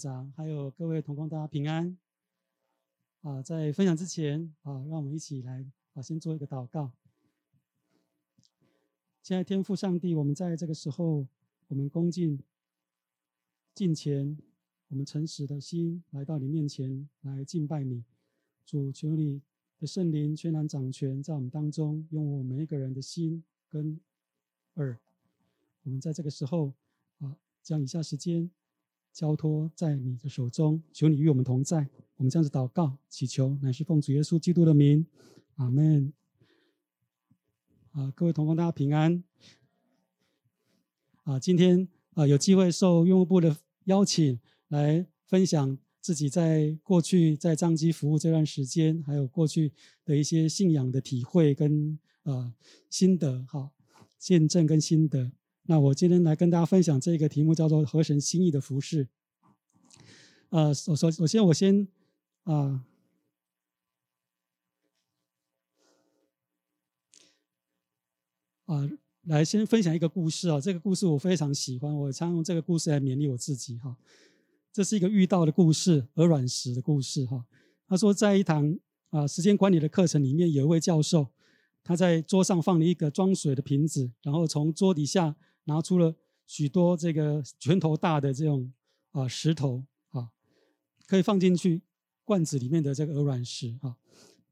长，还有各位同工，大家平安。啊，在分享之前啊，让我们一起来啊，先做一个祷告。亲爱天父上帝，我们在这个时候，我们恭敬敬虔，我们诚实的心来到你面前来敬拜你。主，求你的圣灵全然掌权在我们当中，用我们每一个人的心跟耳。我们在这个时候啊，将以下时间。交托在你的手中，求你与我们同在。我们这样子祷告、祈求，乃是奉主耶稣基督的名，阿门。啊，各位同工，大家平安。啊，今天啊有机会受用务部的邀请，来分享自己在过去在张基服务这段时间，还有过去的一些信仰的体会跟啊心得，哈，见证跟心得。那我今天来跟大家分享这个题目，叫做“合神心意的服饰”。呃，首首首先，我先啊啊、来先分享一个故事啊。这个故事我非常喜欢，我常用这个故事来勉励我自己哈。这是一个遇到的故事，鹅卵石的故事哈。他说，在一堂啊时间管理的课程里面，有一位教授，他在桌上放了一个装水的瓶子，然后从桌底下。拿出了许多这个 拳头大的这种啊石头啊，可以放进去罐子里面的这个鹅卵石啊。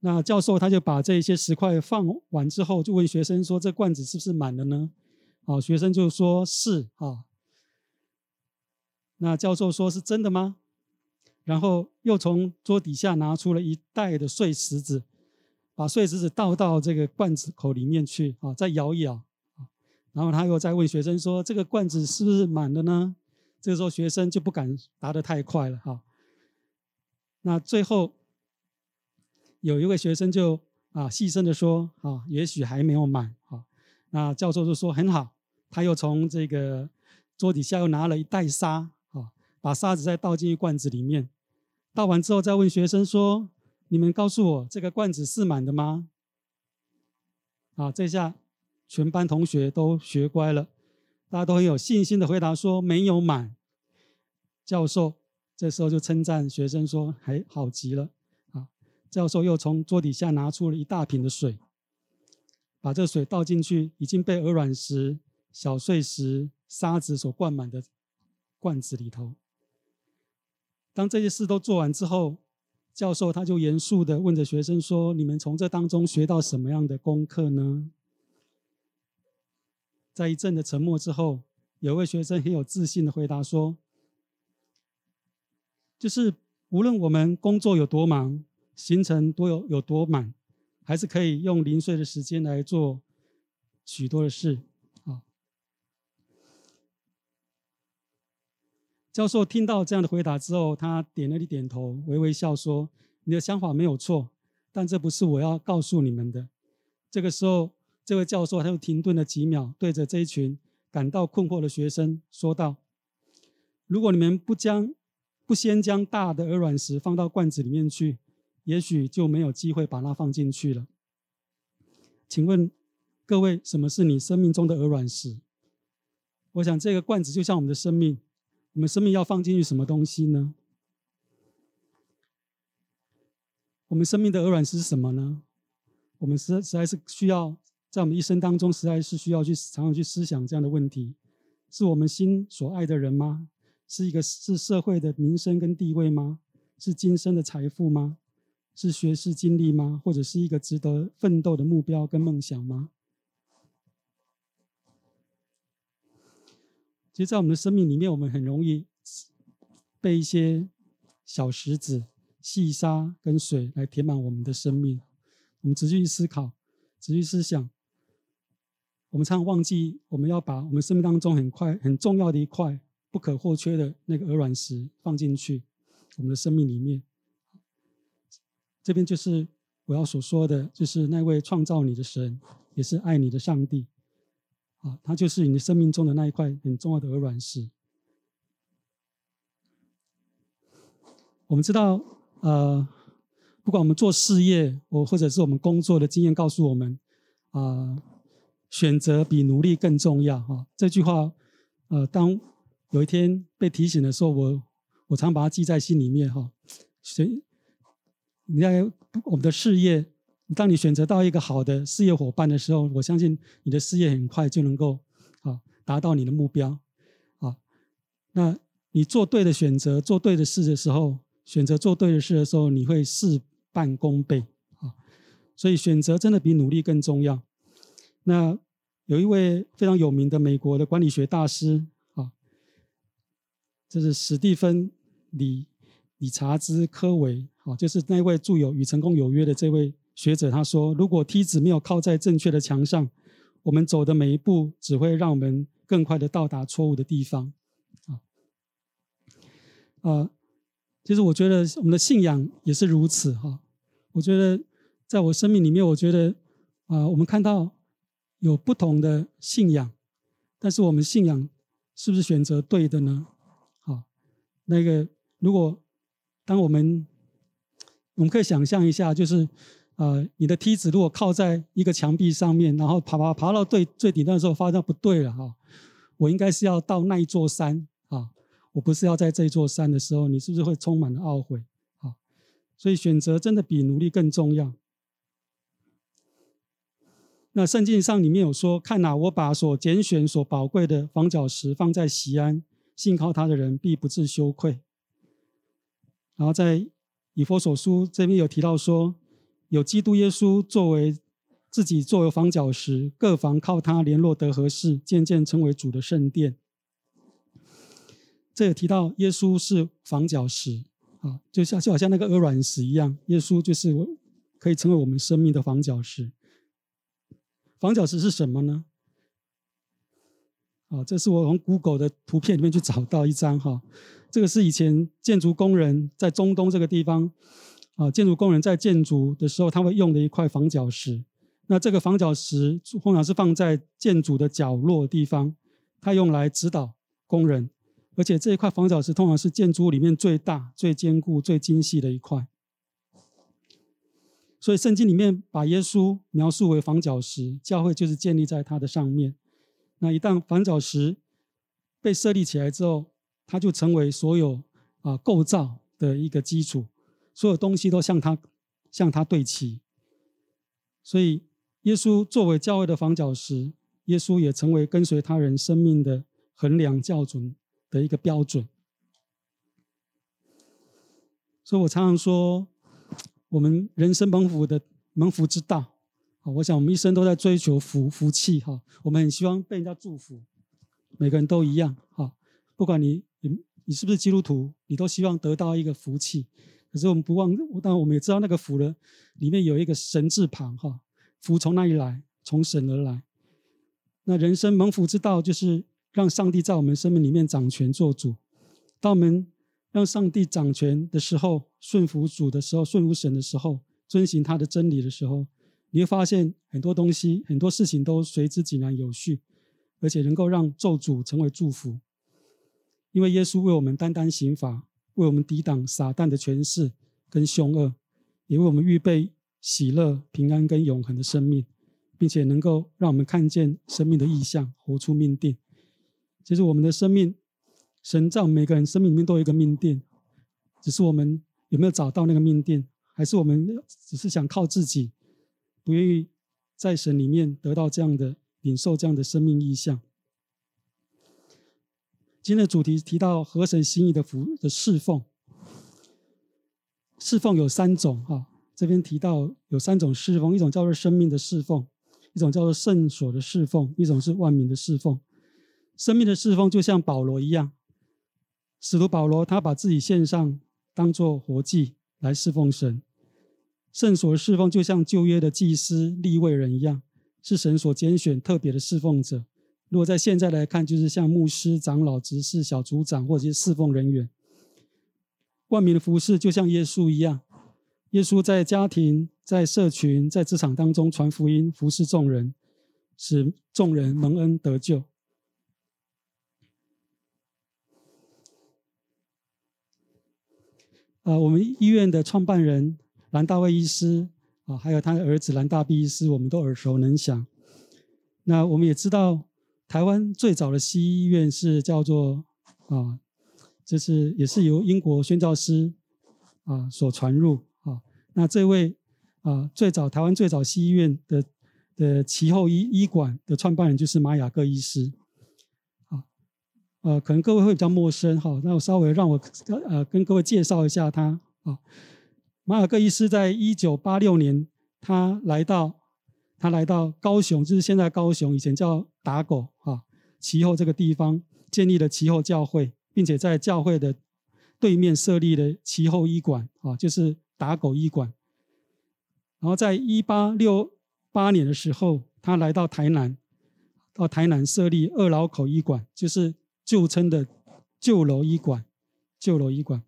那教授他就把这些石块放完之后，就问学生说：“这罐子是不是满了呢？”啊，学生就说是啊。那教授说：“是真的吗？”然后又从桌底下拿出了一袋的碎石子，把碎石子倒到这个罐子口里面去啊，再摇一摇。然后他又再问学生说：“这个罐子是不是满的呢？”这个时候学生就不敢答得太快了哈。那最后有一位学生就啊细声的说：“啊，也许还没有满。”啊，那教授就说：“很好。”他又从这个桌底下又拿了一袋沙，啊，把沙子再倒进去罐子里面。倒完之后再问学生说：“你们告诉我，这个罐子是满的吗？”啊，这下。全班同学都学乖了，大家都很有信心的回答说没有满。教授这时候就称赞学生说：“还好极了啊！”教授又从桌底下拿出了一大瓶的水，把这水倒进去已经被鹅卵石、小碎石、沙子所灌满的罐子里头。当这些事都做完之后，教授他就严肃的问着学生说：“你们从这当中学到什么样的功课呢？”在一阵的沉默之后，有位学生很有自信的回答说：“就是无论我们工作有多忙，行程多有有多满，还是可以用零碎的时间来做许多的事。”啊，教授听到这样的回答之后，他点了一点头，微微笑说：“你的想法没有错，但这不是我要告诉你们的。”这个时候。这位教授他又停顿了几秒，对着这一群感到困惑的学生说道：“如果你们不将不先将大的鹅卵石放到罐子里面去，也许就没有机会把它放进去了。请问各位，什么是你生命中的鹅卵石？我想这个罐子就像我们的生命，我们生命要放进去什么东西呢？我们生命的鹅卵石是什么呢？我们实实在是需要。”在我们一生当中，实在是需要去常常去思想这样的问题：是我们心所爱的人吗？是一个是社会的名声跟地位吗？是今生的财富吗？是学识经历吗？或者是一个值得奋斗的目标跟梦想吗？其实，在我们的生命里面，我们很容易被一些小石子、细沙跟水来填满我们的生命。我们仔细去思考，仔细思想。我们常常忘记，我们要把我们生命当中很快很重要的一块不可或缺的那个鹅卵石放进去我们的生命里面。这边就是我要所说的，就是那位创造你的神，也是爱你的上帝。啊，他就是你生命中的那一块很重要的鹅卵石。我们知道，呃，不管我们做事业，或或者是我们工作的经验，告诉我们，啊、选择比努力更重要，哈！这句话，呃，当有一天被提醒的时候，我我常把它记在心里面哈。所以，你在我们的事业，当你选择到一个好的事业伙伴的时候，我相信你的事业很快就能够啊达到你的目标啊。那你做对的选择，做对的事的时候，选择做对的事的时候，你会事半功倍啊。所以选择真的比努力更重要。那有一位非常有名的美国的管理学大师啊，这是史蒂芬李理查兹科维啊，就是那位著有《与成功有约》的这位学者。他说：“如果梯子没有靠在正确的墙上，我们走的每一步只会让我们更快的到达错误的地方。”啊啊，其实我觉得我们的信仰也是如此哈。我觉得在我生命里面，我觉得啊，我们看到。有不同的信仰，但是我们信仰是不是选择对的呢？好，那个如果当我们我们可以想象一下，就是呃，你的梯子如果靠在一个墙壁上面，然后爬爬爬到最最顶端的时候，发现不对了哈，我应该是要到那一座山啊，我不是要在这座山的时候，你是不是会充满了懊悔？啊，所以选择真的比努力更重要。那圣经上里面有说：“看哪，我把所拣选、所宝贵的房角石放在西安，信靠他的人必不致羞愧。”然后在以弗所书这边有提到说：“有基督耶稣作为自己作为房角石，各房靠他联络得合适，渐渐成为主的圣殿。”这也提到耶稣是房角石啊，就像就好像那个鹅卵石一样，耶稣就是可以成为我们生命的房角石。房角石是什么呢？啊，这是我从 Google 的图片里面去找到一张哈，这个是以前建筑工人在中东这个地方啊，建筑工人在建筑的时候他会用的一块房角石。那这个房角石通常是放在建筑的角落地方，它用来指导工人，而且这一块房角石通常是建筑物里面最大、最坚固、最精细的一块。所以圣经里面把耶稣描述为房角石，教会就是建立在它的上面。那一旦房角石被设立起来之后，它就成为所有啊构造的一个基础，所有东西都向它向它对齐。所以耶稣作为教会的房角石，耶稣也成为跟随他人生命的衡量校准的一个标准。所以我常常说。我们人生蒙福的蒙福之道，啊，我想我们一生都在追求福福气哈。我们很希望被人家祝福，每个人都一样哈。不管你你你是不是基督徒，你都希望得到一个福气。可是我们不忘，当然我们也知道那个福呢，里面有一个神字旁哈。福从哪里来？从神而来。那人生蒙福之道，就是让上帝在我们生命里面掌权做主。当我们让上帝掌权的时候，顺服主的时候，顺服神的时候，遵行他的真理的时候，你会发现很多东西、很多事情都随之井然有序，而且能够让咒诅成为祝福。因为耶稣为我们担当刑罚，为我们抵挡撒旦的权势跟凶恶，也为我们预备喜乐、平安跟永恒的生命，并且能够让我们看见生命的意象，活出命定。其实我们的生命。神在每个人生命里面都有一个命定，只是我们有没有找到那个命定，还是我们只是想靠自己，不愿意在神里面得到这样的领受这样的生命意象。今天的主题提到合神心意的服的侍奉，侍奉有三种哈，这边提到有三种侍奉，一种叫做生命的侍奉，一种叫做圣所的侍奉，一种是万民的侍奉。生命的侍奉就像保罗一样。使徒保罗，他把自己献上，当做活祭来侍奉神。圣所侍奉就像旧约的祭司、立位人一样，是神所拣选特别的侍奉者。如果在现在来看，就是像牧师、长老、执事、小组长或者是侍奉人员。万民的服饰就像耶稣一样，耶稣在家庭、在社群、在职场当中传福音、服侍众人，使众人蒙恩得救。啊，我们医院的创办人兰大卫医师啊，还有他的儿子兰大毕医师，我们都耳熟能详。那我们也知道，台湾最早的西医院是叫做啊这是也是由英国宣教师啊所传入啊。那这位啊最早台湾最早西医院的的其后医医馆的创办人就是马雅各医师。呃，可能各位会比较陌生哈，那我稍微让我呃跟各位介绍一下他啊。马尔各医师在一九八六年，他来到他来到高雄，就是现在高雄，以前叫打狗啊，其后这个地方建立了其后教会，并且在教会的对面设立了其后医馆啊，就是打狗医馆。然后在一八六八年的时候，他来到台南，到台南设立二老口医馆，就是旧称的旧楼医馆，旧楼医馆。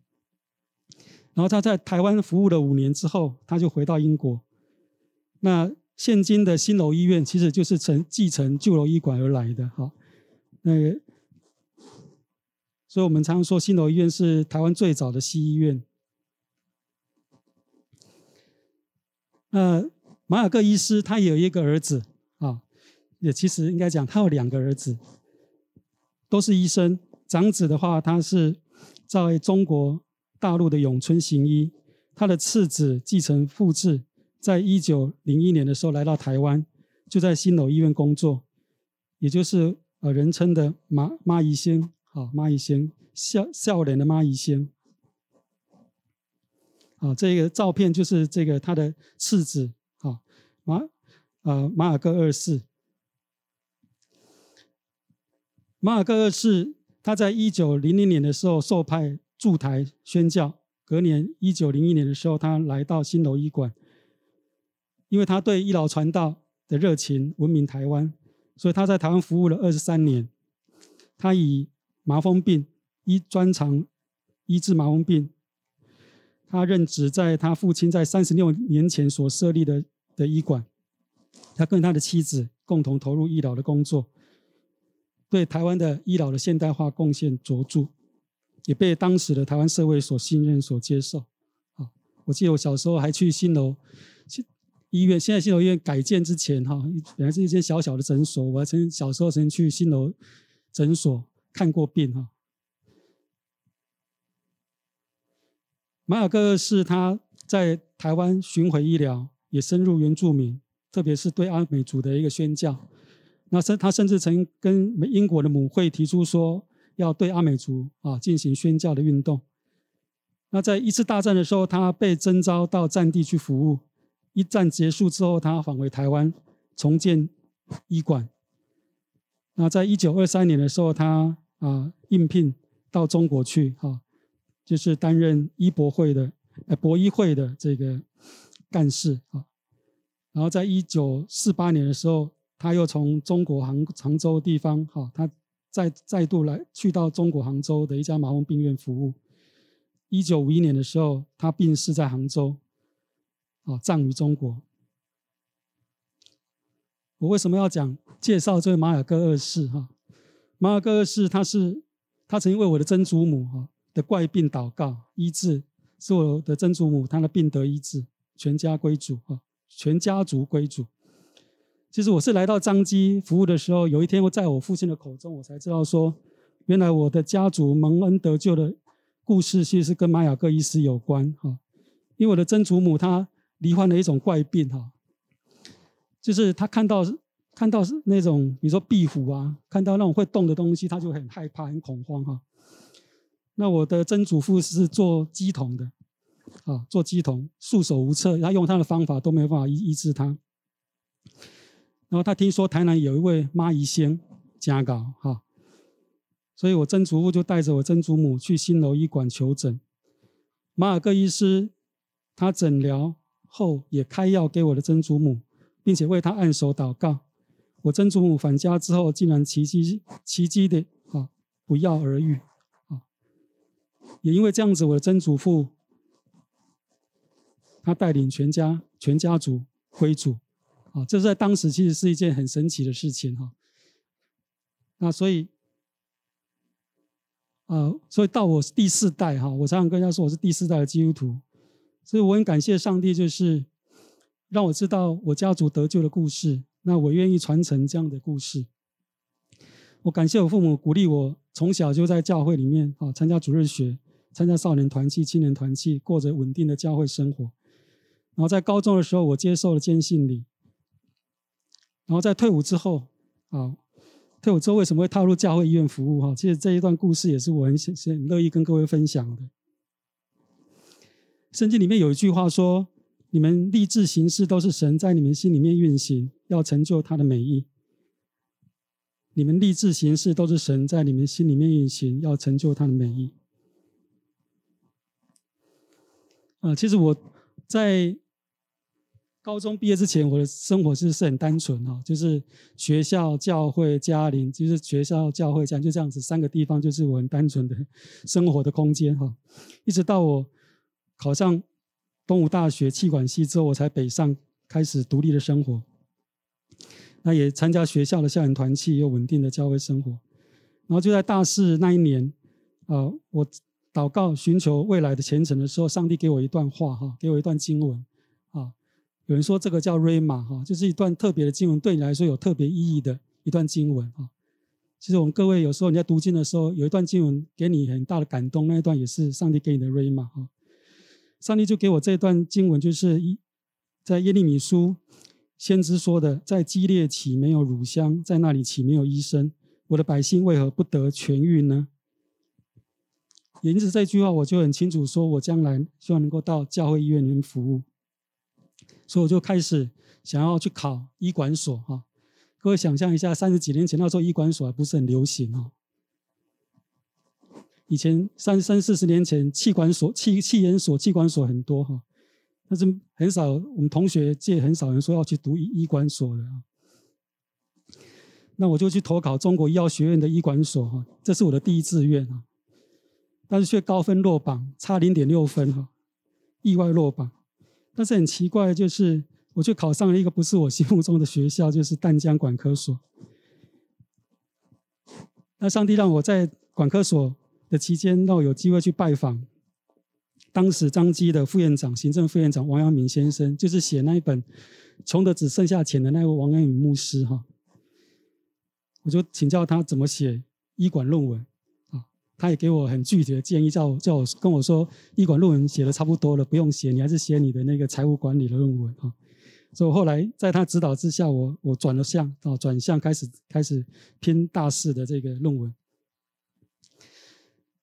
然后他在台湾服务了五年之后，他就回到英国。那现今的新楼医院其实就是承继承旧楼医馆而来的，哈。那个，所以我们常说新楼医院是台湾最早的西医院。那马雅各医师他有一个儿子啊，也其实应该讲他有两个儿子，都是医生。长子的话，他是在中国。大陆的永春行医，他的次子继承父志，在一九零一年的时候来到台湾，就在新楼医院工作，也就是呃人称的马马医先，好马医先，笑笑脸的马医先，啊，这个照片就是这个他的次子，啊马呃马尔戈二世，马尔各二世他在一九零零年的时候受派。驻台宣教，隔年一九零一年的时候，他来到新楼医馆，因为他对医疗传道的热情闻名台湾，所以他在台湾服务了二十三年。他以麻风病医专长医治麻风病，他任职在他父亲在三十六年前所设立的的医馆，他跟他的妻子共同投入医疗的工作，对台湾的医疗的现代化贡献卓著。也被当时的台湾社会所信任、所接受。啊，我记得我小时候还去新楼医院，现在新楼医院改建之前，哈，本来是一间小小的诊所，我还曾小时候曾去新楼诊所看过病，哈。马雅各是他在台湾巡回医疗，也深入原住民，特别是对阿美族的一个宣教。那甚他甚至曾跟英国的母会提出说。要对阿美族啊进行宣教的运动。那在一次大战的时候，他被征召到战地去服务。一战结束之后，他返回台湾重建医馆。那在一九二三年的时候，他啊应聘到中国去哈，就是担任医博会的呃博医会的这个干事啊。然后在一九四八年的时候，他又从中国杭杭州地方哈他。再再度来去到中国杭州的一家麻风病院服务。一九五一年的时候，他病逝在杭州，啊，葬于中国。我为什么要讲介绍这位马雅各二世？哈，马雅各二世他是他曾经为我的曾祖母哈的怪病祷告医治，是我的曾祖母她的病得医治，全家归主啊，全家族归主。其实我是来到彰基服务的时候，有一天我在我父亲的口中，我才知道说，原来我的家族蒙恩得救的故事，其实是跟玛雅各医师有关哈。因为我的曾祖母她罹患了一种怪病哈，就是她看到看到那种比如说壁虎啊，看到那种会动的东西，她就很害怕、很恐慌哈。那我的曾祖父是做鸡童的，啊，做鸡童束手无策，他用他的方法都没有办法医医治他。然后他听说台南有一位妈姨仙家搞哈，所以我曾祖父就带着我曾祖母去新楼医馆求诊。马尔各医师他诊疗后也开药给我的曾祖母，并且为他按手祷告。我曾祖母返家之后，竟然奇迹奇迹的啊不药而愈啊！也因为这样子，我的曾祖父他带领全家全家族归主。啊，这在当时其实是一件很神奇的事情哈。那所以，啊，所以到我第四代哈，我常常跟人家说我是第四代的基督徒，所以我很感谢上帝，就是让我知道我家族得救的故事。那我愿意传承这样的故事。我感谢我父母鼓励我从小就在教会里面啊，参加主日学，参加少年团契、青年团契，过着稳定的教会生活。然后在高中的时候，我接受了坚信礼。然后在退伍之后啊，退伍之后为什么会踏入教会医院服务？哈，其实这一段故事也是我很很乐意跟各位分享的。圣经里面有一句话说：“你们立志行事，都是神在你们心里面运行，要成就他的美意。”你们立志行事，都是神在你们心里面运行，要成就他的美意。啊，其实我在。高中毕业之前，我的生活是是很单纯哈，就是学校、教会、家庭，就是学校、教会这样，就这样子三个地方，就是我很单纯的生活的空间哈。一直到我考上东吴大学企管系之后，我才北上开始独立的生活。那也参加学校的校园团契，有稳定的教会生活。然后就在大四那一年，啊，我祷告寻求未来的前程的时候，上帝给我一段话哈，给我一段经文啊。有人说这个叫 Rhema 哈，就是一段特别的经文，对你来说有特别意义的一段经文哈。其实我们各位有时候你在读经的时候，有一段经文给你很大的感动，那一段也是上帝给你的 Rhema 哈。上帝就给我这段经文，就是一在耶利米书先知说的，在基列岂没有乳香，在那里岂没有医生？我的百姓为何不得痊愈呢？也因此这句话，我就很清楚说，我将来希望能够到教会医院里面服务。所以我就开始想要去考医管所哈，各位想象一下，三十几年前那时候医管所还不是很流行哈。以前三三四十年前，气管所、气气研所、气管所很多哈，但是很少，我们同学界很少人说要去读医医管所的啊。那我就去投考中国医药学院的医管所哈，这是我的第一志愿啊，但是却高分落榜，差零点六分哈，意外落榜。但是很奇怪，就是我却考上了一个不是我心目中的学校，就是淡江管科所。那上帝让我在管科所的期间，让我有机会去拜访当时彰基的副院长、行政副院长王阳明先生，就是写那一本《穷的只剩下钱》的那位王阳明牧师哈。我就请教他怎么写医管论文。他也给我很具体的建议，叫我叫我跟我说，医管论文写的差不多了，不用写，你还是写你的那个财务管理的论文啊。所以后来在他指导之下，我我转了向啊，转向开始开始拼大四的这个论文。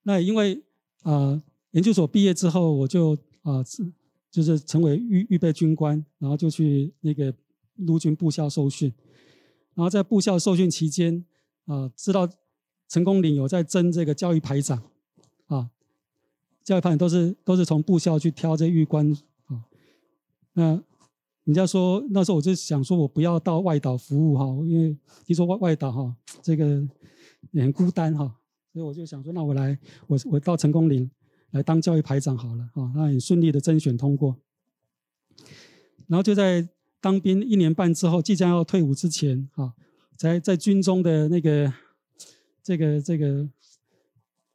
那因为啊、研究所毕业之后，我就啊、呃，就是成为预预备军官，然后就去那个陆军部校受训，然后在部校受训期间啊、知道。成功岭有在争这个教育排长，啊，教育排长都是都是从部校去挑这玉官啊。那人家说那时候我就想说，我不要到外岛服务哈，因为听说外外岛哈这个也很孤单哈，所以我就想说，那我来我我到成功岭来当教育排长好了啊，那很顺利的甄选通过。然后就在当兵一年半之后，即将要退伍之前啊，在在军中的那个。这个这个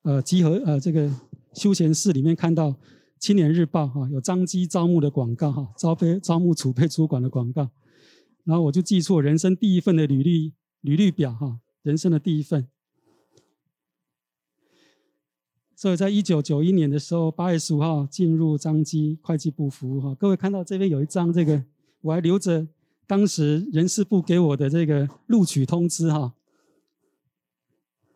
呃集合呃这个休闲室里面看到《青年日报》哈、有张基招募的广告哈、招备招募储备主管的广告，然后我就寄出我人生第一份的履历履历表哈、人生的第一份，所以在一九九一年的时候八月十五号进入张基会计部服务哈、各位看到这边有一张这个我还留着当时人事部给我的这个录取通知哈。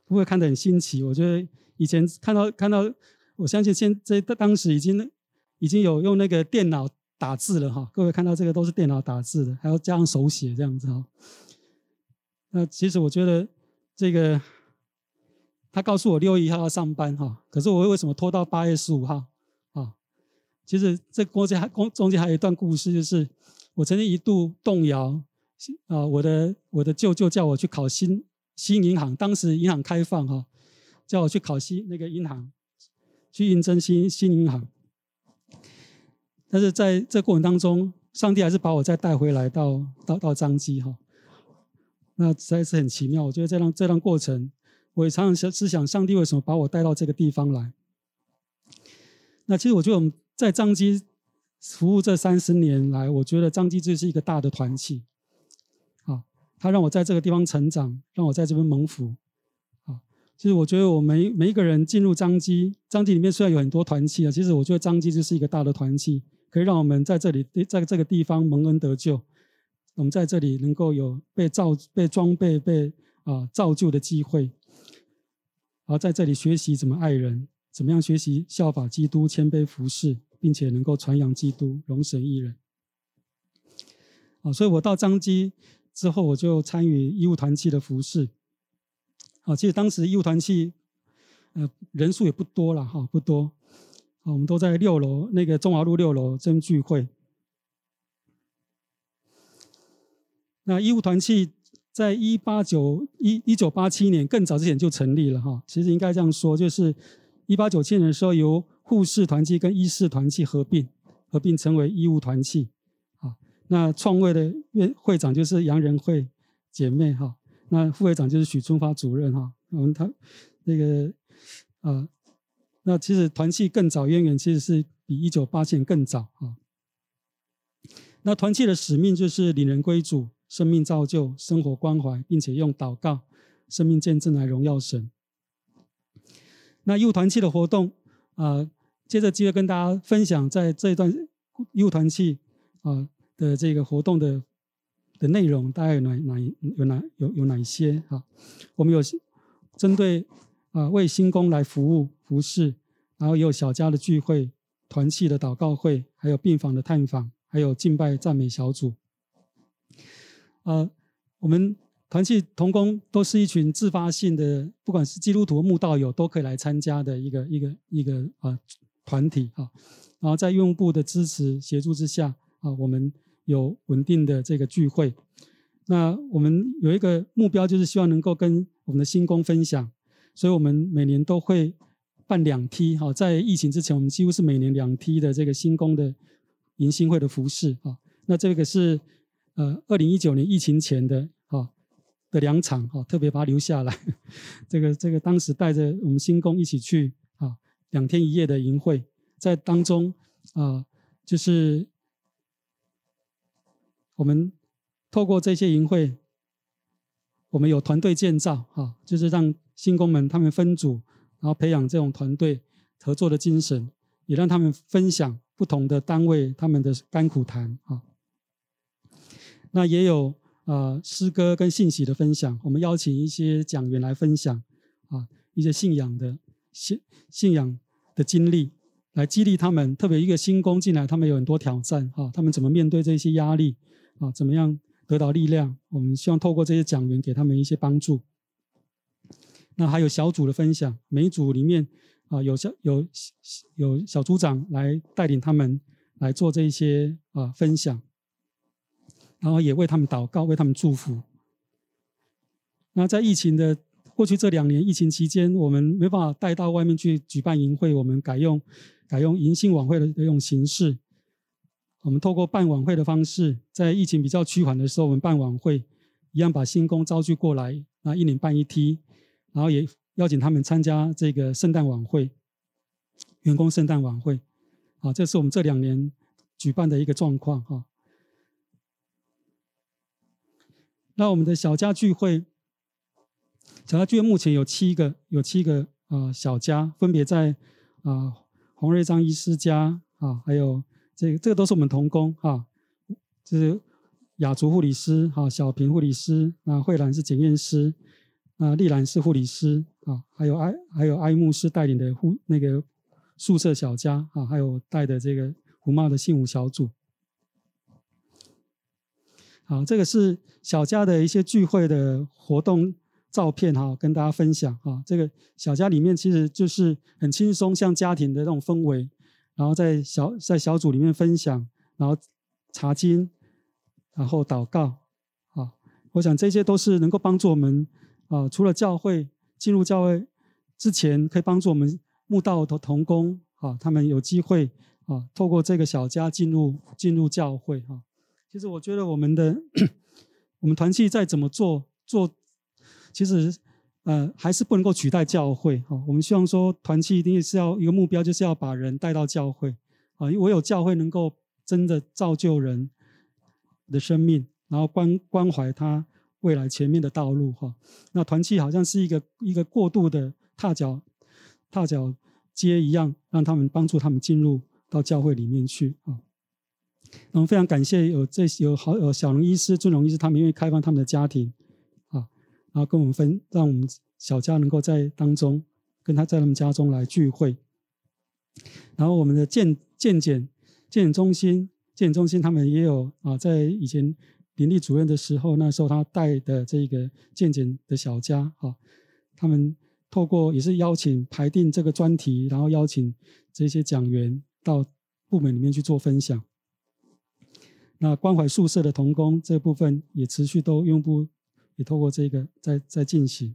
不会看得很新奇，我觉得以前看到看到，我相信现在当时已经已经有用那个电脑打字了哈。各位看到这个都是电脑打字的，还要加上手写这样子哈。那其实我觉得这个他告诉我六月一号要上班哈，可是我为什么拖到八月十五号啊？其实这中间还中间还有一段故事，就是我曾经一度动摇啊，我的我的舅舅叫我去考新。新银行当时银行开放哈，叫我去考新那个银行，去应征新新银行。但是在这过程当中，上帝还是把我再带回来到到到彰基哈。那实在是很奇妙，我觉得这段这段过程，我也常常想思想上帝为什么把我带到这个地方来。那其实我觉得我们在彰基服务这三十年来，我觉得彰基就是一个大的团契。他让我在这个地方成长，让我在这边蒙福，啊，其实我觉得我们每一个人进入彰基，彰基里面虽然有很多团契啊，其实我觉得彰基就是一个大的团契，可以让我们在这里在这个地方蒙恩得救，我们在这里能够有被造、被装备、被啊造就的机会，然后在这里学习怎么爱人，怎么样学习效法基督、谦卑服侍，并且能够传扬基督、荣神益人。啊，所以我到彰基之后，我就参与医务团契的服侍。啊，其实当时医务团契，呃，人数也不多了哈，不多。啊，我们都在六楼那个中华路六楼真聚会。那医务团契在一八九一一九八七年更早之前就成立了哈。其实应该这样说，就是一八九七年的时候，由护士团契跟医师团契合并，合并成为医务团契。那创会的院会长就是杨仁惠姐妹哈。那副会长就是许春发主任哈，我们他那个啊，那其实团契更早渊源其实是比一九八七年更早啊。那团契的使命就是领人归主、生命造就、生活关怀，并且用祷告、生命见证来荣耀神。那幼团契的活动啊，接着机会跟大家分享，在这一段幼团契啊的这个活动的。的内容大概有哪哪有哪有有哪一些哈？我们有针对啊为新工来服务服侍，然后也有小家的聚会、团契的祷告会，还有病房的探访，还有敬拜赞美小组。啊，我们团契同工都是一群自发性的，不管是基督徒、慕道友都可以来参加的一个一个一个啊团体啊。然后在用部的支持协助之下啊，我们。有稳定的这个聚会，那我们有一个目标，就是希望能够跟我们的新工分享，所以我们每年都会办两梯。哈，在疫情之前，我们几乎是每年两梯的这个新工的迎新会的服饰。哈，那这个是呃二零一九年疫情前的哈的两场哈，特别把它留下来。这个这个当时带着我们新工一起去啊两天一夜的迎会，在当中啊就是。我们透过这些营会，我们有团队建造，哈，就是让新工们他们分组，然后培养这种团队合作的精神，也让他们分享不同的单位他们的甘苦谈，啊。那也有啊诗歌跟信息的分享，我们邀请一些讲员来分享啊一些信仰的信信仰的经历，来激励他们。特别一个新工进来，他们有很多挑战，哈，他们怎么面对这些压力？啊，怎么样得到力量？我们希望透过这些讲员给他们一些帮助。那还有小组的分享，每一组里面啊有小有有小组长来带领他们来做这些啊分享，然后也为他们祷告，为他们祝福。那在疫情的过去这两年，疫情期间，我们没办法带到外面去举办营会，我们改用改用迎新晚会的这种形式。我们透过办晚会的方式，在疫情比较趋缓的时候，我们办晚会，一样把新工招聚过来，那一年办一梯，然后也邀请他们参加这个圣诞晚会，员工圣诞晚会，啊，这是我们这两年举办的一个状况哈。那我们的小家聚会，小家聚会目前有七个，有七个啊小家，分别在啊洪瑞章医师家啊，还有。这个这个都是我们同工哈，就是雅竹护理师哈，小平护理师，那慧兰是检验师，啊丽兰是护理师啊，还有爱还有爱牧师带领的护那个宿舍小家啊，还有带的这个胡茂的信武小组。好，这个是小家的一些聚会的活动照片哈，跟大家分享哈。这个小家里面其实就是很轻松，像家庭的那种氛围。然后在小在小组里面分享，然后查经，然后祷告，啊，我想这些都是能够帮助我们啊，除了教会进入教会之前，可以帮助我们慕道的同工啊，他们有机会啊，透过这个小家进入进入教会哈。其实我觉得我们的 我们团契再怎么做做，其实。呃，还是不能够取代教会哈。我们希望说，团契一定是要一个目标，就是要把人带到教会啊。因为唯有教会能够真的造就人的生命，然后关关怀他，未来前面的道路哈。那团契好像是一个一个过渡的踏脚踏脚阶一样，让他们帮助他们进入到教会里面去啊。我们非常感谢有这有好有小龙医师、尊龙医师，他们愿意开放他们的家庭，然后跟我们分，让我们小家能够在当中跟他在他们家中来聚会。然后我们的健健检健检中心。健检中心他们也有啊，在以前林立主任的时候，那时候他带的这个健检的小家啊，他们透过也是邀请排定这个专题，然后邀请这些讲员到部门里面去做分享。那关怀宿舍的童工这部分也持续都用不也透过这个在在进行。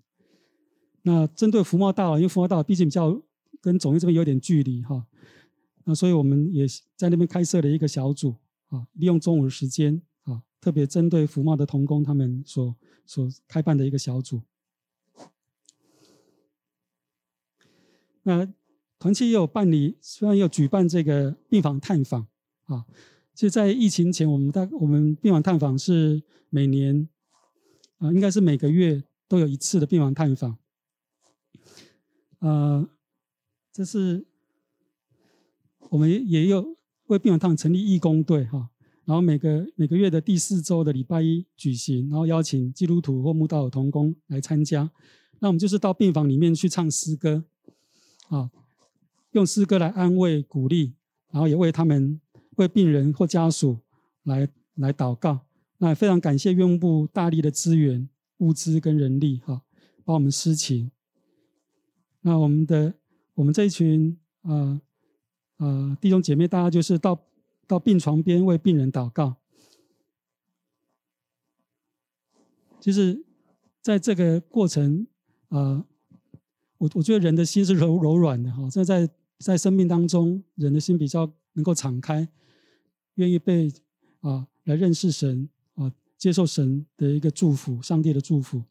那针对福茂大楼，因为福茂大楼毕竟比较跟总院这边有点距离哈。那所以我们也在那边开设了一个小组啊，利用中午的时间啊，特别针对福茂的童工他们所所开办的一个小组。那团契也有办理，虽然也有举办这个病房探访啊，其实在疫情前，我们大我们病房探访是每年啊，应该是每个月都有一次的病房探访。呃，这是。我们也有为病房探访成立义工队哈，然后每个每个月的第四周的礼拜一举行，然后邀请基督徒或慕道友同工来参加。那我们就是到病房里面去唱诗歌，啊，用诗歌来安慰鼓励，然后也为他们为病人或家属来来祷告。那非常感谢院务部大力的资源、物资跟人力哈，帮我们施勤。那我们的我们这一群啊。呃呃，弟兄姐妹，大家就是到到病床边为病人祷告。其实，在这个过程，呃，我我觉得人的心是柔柔软的哈。在在在生命当中，人的心比较能够敞开，愿意被啊、来认识神、接受神的一个祝福，上帝的祝福。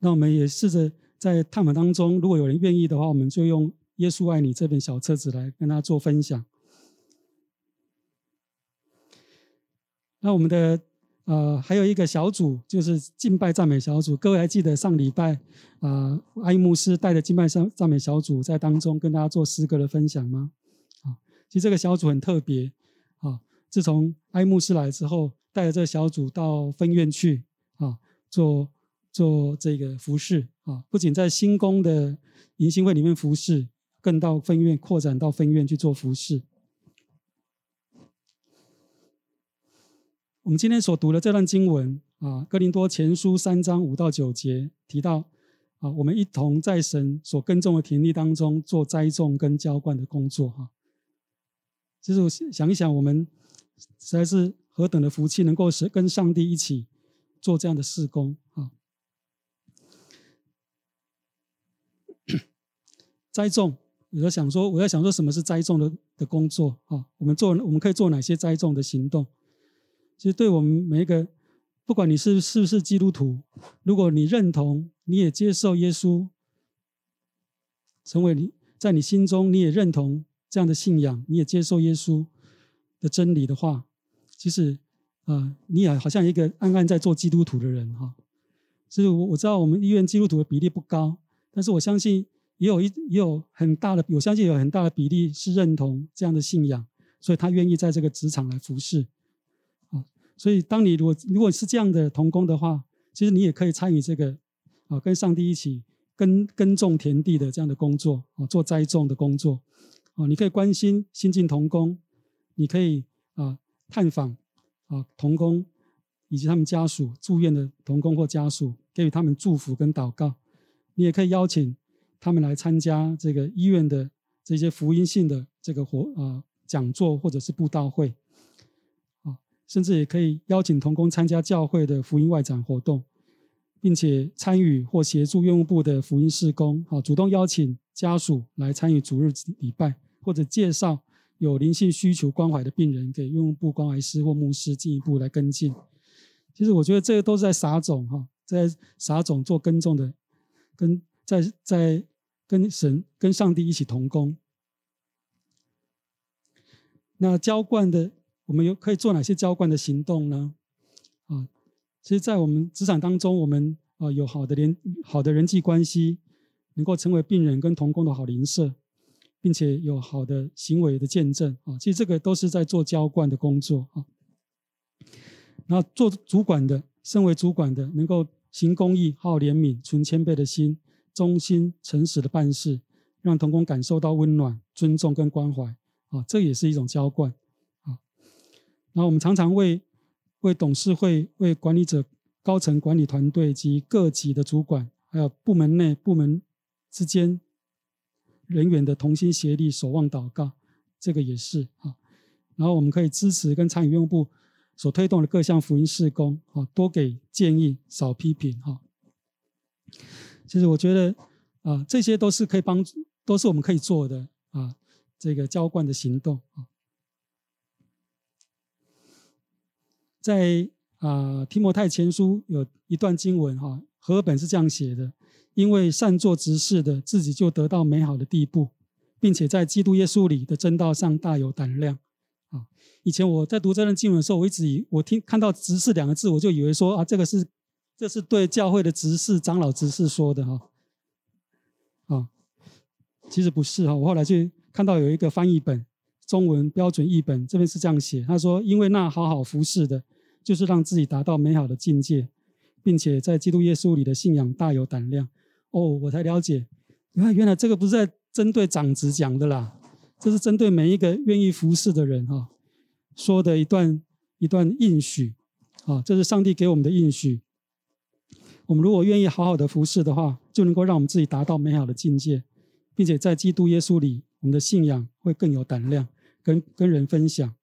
那我们也试着在探访当中，如果有人愿意的话，我们就用。耶稣爱你这本小册子来跟他做分享。那我们的呃还有一个小组就是敬拜赞美小组，各位还记得上礼拜啊、呃、阿一牧师带着敬拜赞赞美小组在当中跟大家做诗歌的分享吗？啊，其实这个小组很特别啊。自从阿一牧师来之后，带着这个小组到分院去啊做做这个服侍啊，不仅在新宫的迎新会里面服侍。更到分院扩展到分院去做服事。我们今天所读的这段经文啊，《哥林多前书》三章五到九节提到啊，我们一同在神所耕种的田地当中做栽种跟浇灌的工作哈。其实我想一想，我们实在是何等的福气，能够是跟上帝一起做这样的事工啊。栽种。有在想说，我在想说，什么是栽种的的工作啊？我们做，我们可以做哪些栽种的行动？其实，对我们每一个，不管你是是不是基督徒，如果你认同，你也接受耶稣，成为你在你心中，你也认同这样的信仰，你也接受耶稣的真理的话，其实啊、你也好像一个暗暗在做基督徒的人哈。所以我我知道我们医院基督徒的比例不高，但是我相信。也有一也有很大的，我相信有很大的比例是认同这样的信仰，所以他愿意在这个职场来服侍。啊，所以当你如果如果是这样的同工的话，其实你也可以参与这个啊，跟上帝一起耕耕种田地的这样的工作啊，做栽种的工作啊，你可以关心新进同工，你可以啊探访啊童工以及他们家属住院的童工或家属，给予他们祝福跟祷告，你也可以邀请。他们来参加这个医院的这些福音性的这个活啊讲座或者是布道会，啊，甚至也可以邀请童工参加教会的福音外展活动，并且参与或协助院务部的福音事工，啊，主动邀请家属来参与主日礼拜，或者介绍有灵性需求关怀的病人给院务部关怀师或牧师进一步来跟进。其实我觉得这个都是在撒种哈，在撒种做耕种的，跟在在。跟神、跟上帝一起同工。那浇灌的，我们有可以做哪些浇灌的行动呢？啊，其实，在我们职场当中，我们啊有好的连好的人际关系，能够成为病人跟同工的好邻舍，并且有好的行为的见证啊。其实这个都是在做浇灌的工作啊。那做主管的，身为主管的，能够行公义、好怜悯、存谦卑的心、忠心诚实的办事，让同工感受到温暖、尊重跟关怀啊，这也是一种浇灌。然后我们常常为为董事会、为管理者、高层管理团队及各级的主管，还有部门内部门之间人员的同心协力守望祷告，这个也是啊。然后我们可以支持跟参与院务部所推动的各项福音事工，啊，多给建议，少批评，哈。其实我觉得啊，这些都是可以帮助，都是我们可以做的啊，这个浇灌的行动啊。在啊，提摩太前书有一段经文哈，和本是这样写的：因为善做执事的，自己就得到美好的地步，并且在基督耶稣里的真道上大有胆量。啊，以前我在读这段经文的时候，我一直以我听看到执事两个字，我就以为说啊，这个是这是对教会的执事、长老执事说的哈。啊，其实不是哈，我后来去看到有一个翻译本。中文标准译本这边是这样写，他说：“因为那好好服侍的，就是让自己达到美好的境界，并且在基督耶稣里的信仰大有胆量。”哦，我才了解，原来原来这个不是在针对长子讲的啦，这是针对每一个愿意服侍的人哈说的一段一段应许啊，这是上帝给我们的应许。我们如果愿意好好的服侍的话，就能够让我们自己达到美好的境界，并且在基督耶稣里，我们的信仰会更有胆量。跟跟人分享，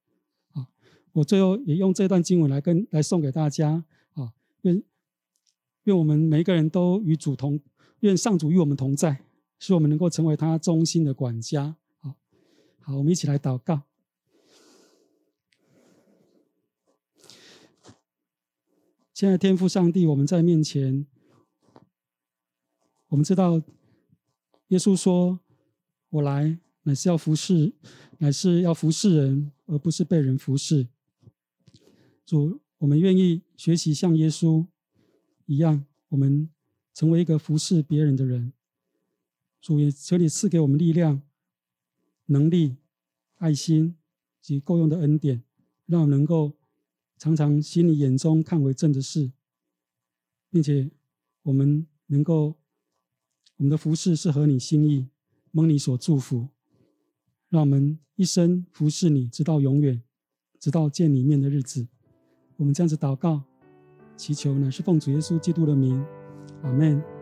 啊，我最后也用这段经文来跟来送给大家，啊，愿愿我们每一个人都与主同，愿上主与我们同在，使我们能够成为他忠心的管家，好，好，我们一起来祷告。现在天父上帝，我们在面前，我们知道耶稣说：“我来。”乃是要服侍，乃是要服侍人，而不是被人服侍。主，我们愿意学习像耶稣一样，我们成为一个服侍别人的人。主也求你赐给我们力量、能力、爱心及够用的恩典，让我们能够常常行你眼中看为正的事，并且我们能够我们的服侍是合你心意，蒙你所祝福。让我们一生服侍你，直到永远，直到见你面的日子。我们这样子祷告，祈求呢，是奉主耶稣基督的名，阿门。